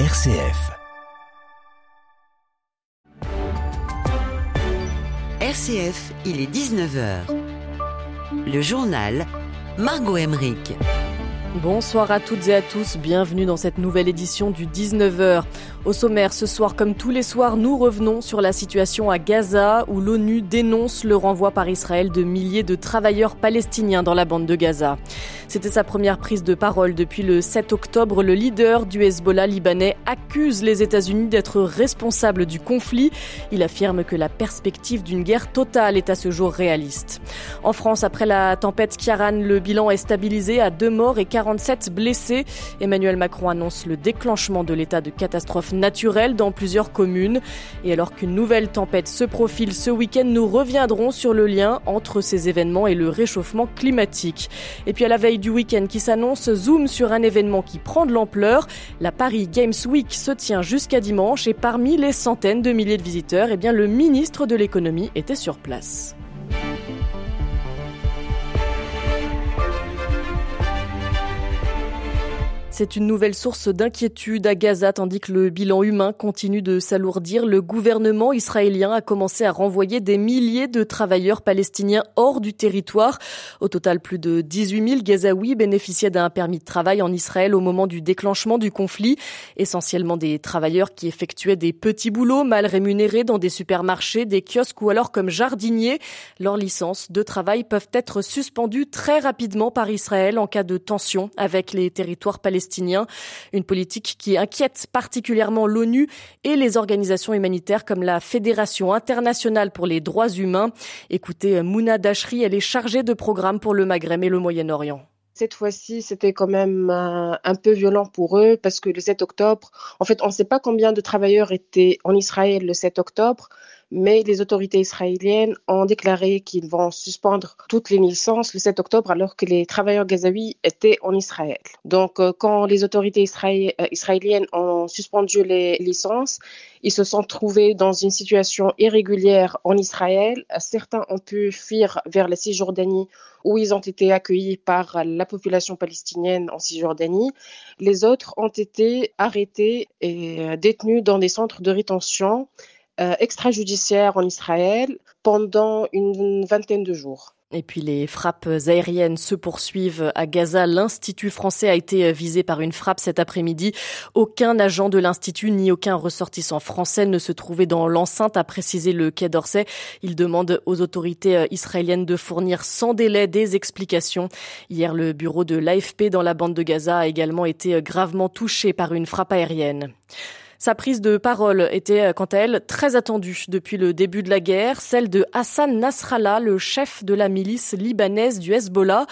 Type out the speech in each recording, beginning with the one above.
RCF. RCF, il est 19h. Le journal Margot Emmerich. Bonsoir à toutes et à tous, bienvenue dans cette nouvelle édition du 19h. Au sommaire, ce soir, comme tous les soirs, nous revenons sur la situation à Gaza où l'ONU dénonce le renvoi par Israël de milliers de travailleurs palestiniens dans la bande de Gaza. C'était sa première prise de parole depuis le 7 octobre. Le leader du Hezbollah libanais accuse les États-Unis d'être responsables du conflit. Il affirme que la perspective d'une guerre totale est à ce jour réaliste. En France, après la tempête Kiaran, le bilan est stabilisé à deux morts et 47 blessés. Emmanuel Macron annonce le déclenchement de l'état de catastrophe naturelle dans plusieurs communes. Et alors qu'une nouvelle tempête se profile ce week-end, nous reviendrons sur le lien entre ces événements et le réchauffement climatique. Et puis à la veille du week-end qui s'annonce, zoom sur un événement qui prend de l'ampleur. La Paris Games Week se tient jusqu'à dimanche et parmi les centaines de milliers de visiteurs, eh bien, le ministre de l'économie était sur place. C'est une nouvelle source d'inquiétude à Gaza tandis que le bilan humain continue de s'alourdir. Le gouvernement israélien a commencé à renvoyer des milliers de travailleurs palestiniens hors du territoire. Au total, plus de 18 000 Gazaouis bénéficiaient d'un permis de travail en Israël au moment du déclenchement du conflit. Essentiellement des travailleurs qui effectuaient des petits boulots mal rémunérés dans des supermarchés, des kiosques ou alors comme jardiniers. Leurs licences de travail peuvent être suspendues très rapidement par Israël en cas de tension avec les territoires palestiniens une politique qui inquiète particulièrement l'ONU et les organisations humanitaires comme la Fédération internationale pour les droits humains. Écoutez, Mouna Dachri, elle est chargée de programmes pour le Maghreb et le Moyen-Orient. Cette fois-ci, c'était quand même euh, un peu violent pour eux parce que le 7 octobre, en fait, on ne sait pas combien de travailleurs étaient en Israël le 7 octobre, mais les autorités israéliennes ont déclaré qu'ils vont suspendre toutes les licences le 7 octobre alors que les travailleurs gazaouis étaient en Israël. Donc, euh, quand les autorités euh, israéliennes ont suspendu les licences, ils se sont trouvés dans une situation irrégulière en Israël. Certains ont pu fuir vers la Cisjordanie où ils ont été accueillis par la population palestinienne en Cisjordanie. Les autres ont été arrêtés et euh, détenus dans des centres de rétention euh, extrajudiciaires en Israël pendant une vingtaine de jours. Et puis les frappes aériennes se poursuivent à Gaza. L'Institut français a été visé par une frappe cet après-midi. Aucun agent de l'Institut ni aucun ressortissant français ne se trouvait dans l'enceinte, a précisé le Quai d'Orsay. Il demande aux autorités israéliennes de fournir sans délai des explications. Hier, le bureau de l'AFP dans la bande de Gaza a également été gravement touché par une frappe aérienne. Sa prise de parole était, euh, quant à elle, très attendue depuis le début de la guerre, celle de Hassan Nasrallah, le chef de la milice libanaise du Hezbollah.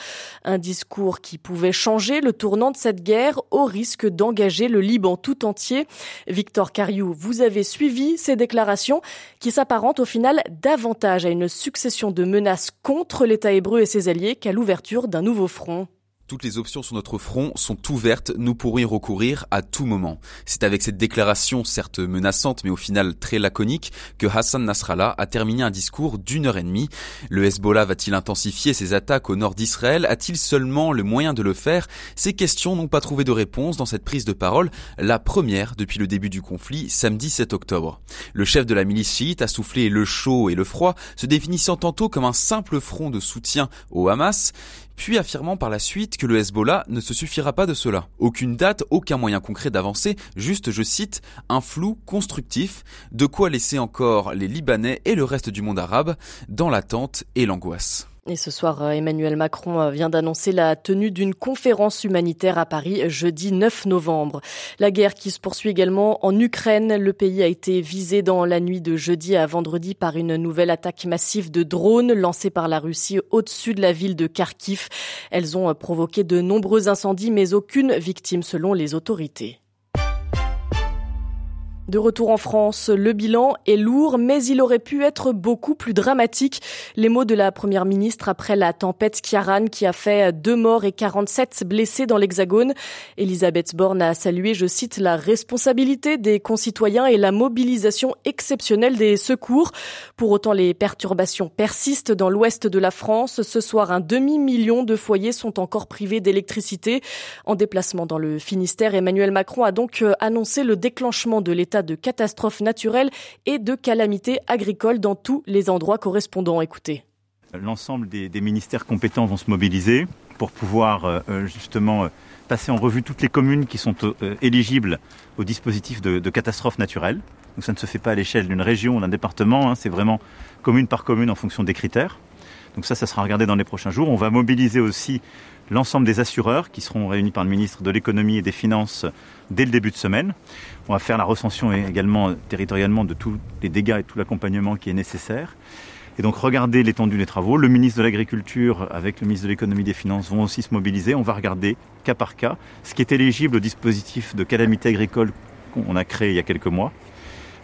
Un discours qui pouvait changer le tournant de cette guerre au risque d'engager le Liban tout entier. Victor Cariou, vous avez suivi ces déclarations qui s'apparentent au final davantage à une succession de menaces contre l'État hébreu et ses alliés qu'à l'ouverture d'un nouveau front. Toutes les options sur notre front sont ouvertes, nous pourrons y recourir à tout moment. C'est avec cette déclaration, certes menaçante, mais au final très laconique, que Hassan Nasrallah a terminé un discours d'une heure et demie. Le Hezbollah va-t-il intensifier ses attaques au nord d'Israël? A-t-il seulement le moyen de le faire? Ces questions n'ont pas trouvé de réponse dans cette prise de parole, la première depuis le début du conflit, samedi 7 octobre. Le chef de la milice chiite a soufflé le chaud et le froid, se définissant tantôt comme un simple front de soutien au Hamas, puis affirmant par la suite que le Hezbollah ne se suffira pas de cela. Aucune date, aucun moyen concret d'avancer, juste, je cite, un flou constructif, de quoi laisser encore les Libanais et le reste du monde arabe dans l'attente et l'angoisse. Et ce soir, euh, Emmanuel Macron euh, vient d'annoncer la tenue d'une conférence humanitaire à Paris jeudi 9 novembre. La guerre qui se poursuit également en Ukraine. Le pays a été visé dans la nuit de jeudi à vendredi par une nouvelle attaque massive de drones lancée par la Russie au-dessus de la ville de Kharkiv. Elles ont provoqué de nombreux incendies mais aucune victime selon les autorités. De retour en France, le bilan est lourd, mais il aurait pu être beaucoup plus dramatique. Les mots de la première ministre après la tempête Kiaran qui a fait deux morts et 47 blessés dans l'Hexagone. Elisabeth Borne a salué, je cite, la responsabilité des concitoyens et la mobilisation exceptionnelle des secours. Pour autant, les perturbations persistent dans l'ouest de la France. Ce soir, un demi-million de foyers sont encore privés d'électricité. En déplacement dans le Finistère, Emmanuel Macron a donc annoncé le déclenchement de l'état de catastrophes naturelles et de calamités agricoles dans tous les endroits correspondants. Écoutez. L'ensemble des, ministères compétents vont se mobiliser pour pouvoir euh, euh, justement euh, passer en revue toutes les communes qui sont éligibles au dispositif de, catastrophes naturelles. Donc ça ne se fait pas à l'échelle d'une région ou d'un département, hein, c'est vraiment commune par commune en fonction des critères. Donc ça, ça sera regardé dans les prochains jours. On va mobiliser aussi l'ensemble des assureurs qui seront réunis par le ministre de l'économie et des finances dès le début de semaine. On va faire la recension également territorialement de tous les dégâts et tout l'accompagnement qui est nécessaire. Et donc regarder l'étendue des travaux. Le ministre de l'Agriculture avec le ministre de l'Économie et des Finances vont aussi se mobiliser. On va regarder cas par cas ce qui est éligible au dispositif de calamité agricole qu'on a créé il y a quelques mois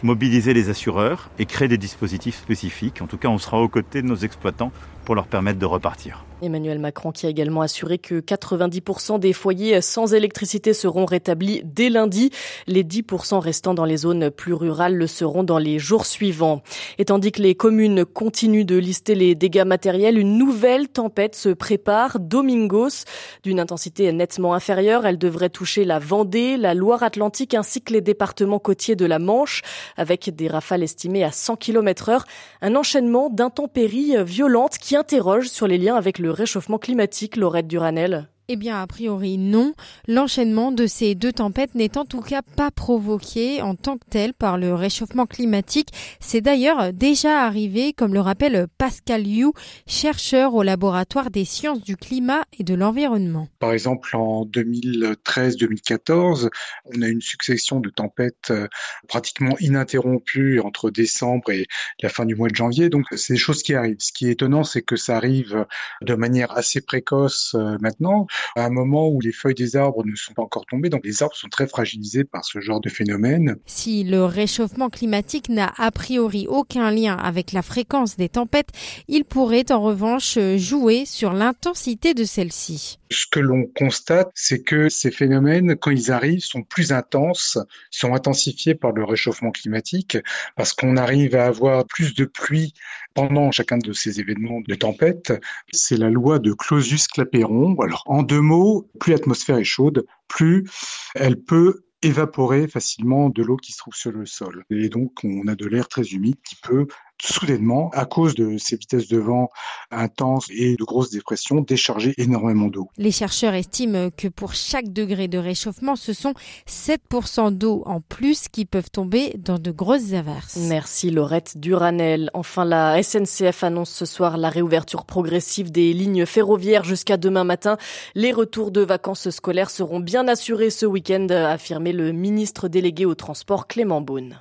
mobiliser les assureurs et créer des dispositifs spécifiques. En tout cas, on sera aux côtés de nos exploitants pour leur permettre de repartir. Emmanuel Macron qui a également assuré que 90% des foyers sans électricité seront rétablis dès lundi. Les 10% restants dans les zones plus rurales le seront dans les jours suivants. Et tandis que les communes continuent de lister les dégâts matériels, une nouvelle tempête se prépare. Domingos, d'une intensité nettement inférieure, elle devrait toucher la Vendée, la Loire-Atlantique ainsi que les départements côtiers de la Manche, avec des rafales estimées à 100 km heure. Un enchaînement d'intempéries violentes qui interroge sur les liens avec le réchauffement climatique, Laurette Duranel eh bien, a priori, non. L'enchaînement de ces deux tempêtes n'est en tout cas pas provoqué en tant que tel par le réchauffement climatique. C'est d'ailleurs déjà arrivé, comme le rappelle Pascal Liu, chercheur au laboratoire des sciences du climat et de l'environnement. Par exemple, en 2013-2014, on a une succession de tempêtes euh, pratiquement ininterrompues entre décembre et la fin du mois de janvier. Donc, c'est des choses qui arrivent. Ce qui est étonnant, c'est que ça arrive de manière assez précoce euh, maintenant à un moment où les feuilles des arbres ne sont pas encore tombées, donc les arbres sont très fragilisés par ce genre de phénomène. Si le réchauffement climatique n'a a priori aucun lien avec la fréquence des tempêtes, il pourrait en revanche jouer sur l'intensité de celles-ci. Ce que l'on constate, c'est que ces phénomènes, quand ils arrivent, sont plus intenses, sont intensifiés par le réchauffement climatique, parce qu'on arrive à avoir plus de pluie pendant chacun de ces événements de tempête. C'est la loi de Clausius-Clapeyron. Alors, en deux mots, plus l'atmosphère est chaude, plus elle peut évaporer facilement de l'eau qui se trouve sur le sol. Et donc, on a de l'air très humide qui peut soudainement, à cause de ces vitesses de vent intenses et de grosses dépressions, décharger énormément d'eau. Les chercheurs estiment que pour chaque degré de réchauffement, ce sont 7% d'eau en plus qui peuvent tomber dans de grosses averses. Merci Laurette Duranel. Enfin, la SNCF annonce ce soir la réouverture progressive des lignes ferroviaires jusqu'à demain matin. Les retours de vacances scolaires seront bien assurés ce week-end, a affirmé le ministre délégué au transport Clément Beaune.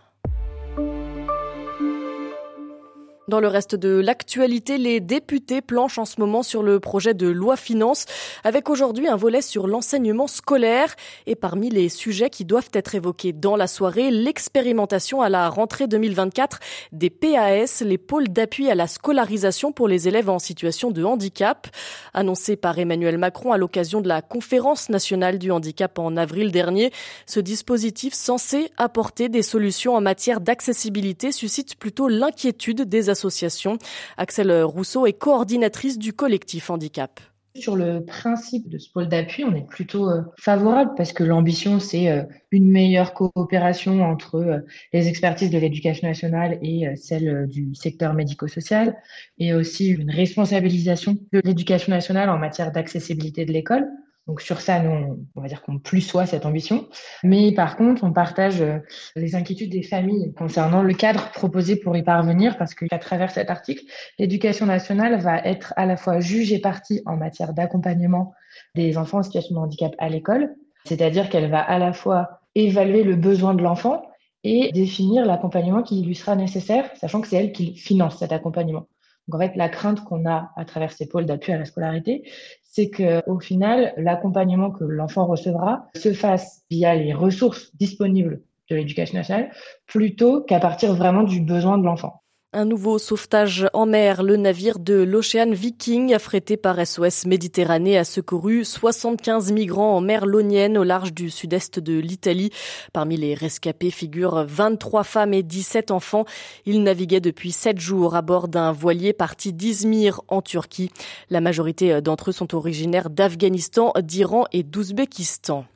Dans le reste de l'actualité, les députés planchent en ce moment sur le projet de loi finance avec aujourd'hui un volet sur l'enseignement scolaire et parmi les sujets qui doivent être évoqués dans la soirée, l'expérimentation à la rentrée 2024 des PAS, les pôles d'appui à la scolarisation pour les élèves en situation de handicap, annoncé par Emmanuel Macron à l'occasion de la conférence nationale du handicap en avril dernier. Ce dispositif censé apporter des solutions en matière d'accessibilité suscite plutôt l'inquiétude des association. Axel Rousseau est coordinatrice du collectif Handicap. Sur le principe de ce pôle d'appui, on est plutôt euh, favorable parce que l'ambition, c'est euh, une meilleure coopération entre euh, les expertises de l'éducation nationale et celles du secteur médico-social et aussi une responsabilisation de l'éducation nationale en matière d'accessibilité de l'école. Donc sur ça, nous, on va dire qu'on plus soit cette ambition. Mais par contre, on partage euh, les inquiétudes des familles concernant le cadre proposé pour y parvenir, parce qu'à travers cet article, l'éducation nationale va être à la fois juge et partie en matière d'accompagnement des enfants en situation de handicap à l'école, c'est-à-dire qu'elle va à la fois évaluer le besoin de l'enfant et définir l'accompagnement qui lui sera nécessaire, sachant que c'est elle qui finance cet accompagnement. Donc en fait, la crainte qu'on a à travers ces pôles d'appui à la scolarité, c'est que au final, l'accompagnement que l'enfant recevra se fasse via les ressources disponibles de l'éducation nationale, plutôt qu'à partir vraiment du besoin de l'enfant. Un nouveau sauvetage en mer. Le navire de l'Ocean Viking, affrété par SOS Méditerranée, a secouru 75 migrants en mer Lonienne au large du sud-est de l'Italie. Parmi les rescapés figurent 23 femmes et 17 enfants. Ils naviguaient depuis 7 jours à bord d'un voilier parti d'Izmir en Turquie. La majorité d'entre eux sont originaires d'Afghanistan, d'Iran et d'Ouzbékistan.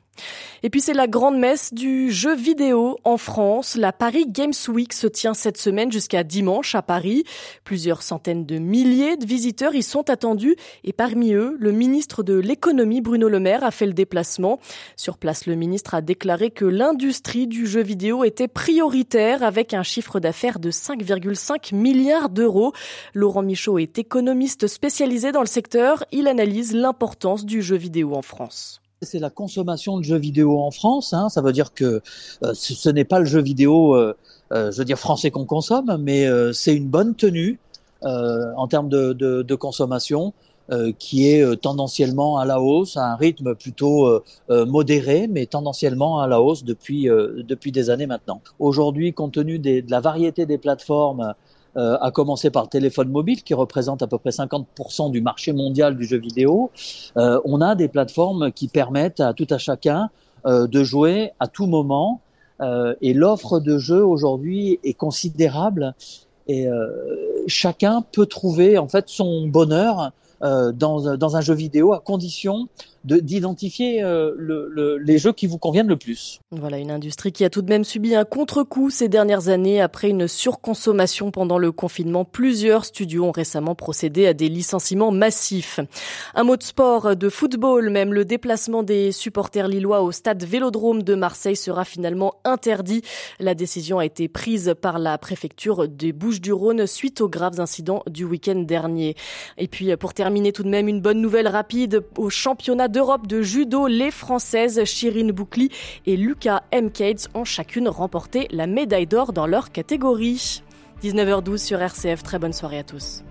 Et puis c'est la grande messe du jeu vidéo en France. La Paris Games Week se tient cette semaine jusqu'à dimanche à Paris. Plusieurs centaines de milliers de visiteurs y sont attendus et parmi eux, le ministre de l'économie Bruno Le Maire a fait le déplacement. Sur place, le ministre a déclaré que l'industrie du jeu vidéo était prioritaire avec un chiffre d'affaires de 5,5 milliards d'euros. Laurent Michaud est économiste spécialisé dans le secteur. Il analyse l'importance du jeu vidéo en France c'est la consommation de jeux vidéo en France. Hein. Ça veut dire que euh, ce, n'est pas le jeu vidéo, euh, euh, je veux dire français qu'on consomme, mais c'est une bonne tenue en termes de, de, de consommation. qui est tendanciellement à la hausse, à un rythme plutôt modéré, mais tendanciellement à la hausse depuis, depuis des années maintenant. Aujourd'hui, compte tenu des, de la variété des plateformes euh, à commencer par le téléphone mobile qui représente à peu près 50% du marché mondial du jeu vidéo, euh, on a des plateformes qui permettent à tout à chacun euh, de jouer à tout moment. et l'offre de jeu aujourd'hui est considérable et chacun peut trouver en fait son bonheur dans, dans un jeu vidéo à condition d'identifier euh, le, les jeux qui vous conviennent le plus. Voilà une industrie qui a tout de même subi un contre-coup ces dernières années après une surconsommation pendant le confinement. Plusieurs studios ont récemment procédé à des licenciements massifs. Un mot de sport, de football, même le déplacement des supporters lillois au stade Vélodrome de Marseille sera finalement interdit. La décision a été prise par la préfecture des Bouches-du-Rhône suite aux graves incidents du week-end dernier. Et puis pour terminer tout de même une bonne nouvelle rapide au championnat d'Europe de judo, les Françaises Chirine Boucli et Lucas M. Cates ont chacune remporté la médaille d'or dans leur catégorie. 19h12 sur RCF, très bonne soirée à tous.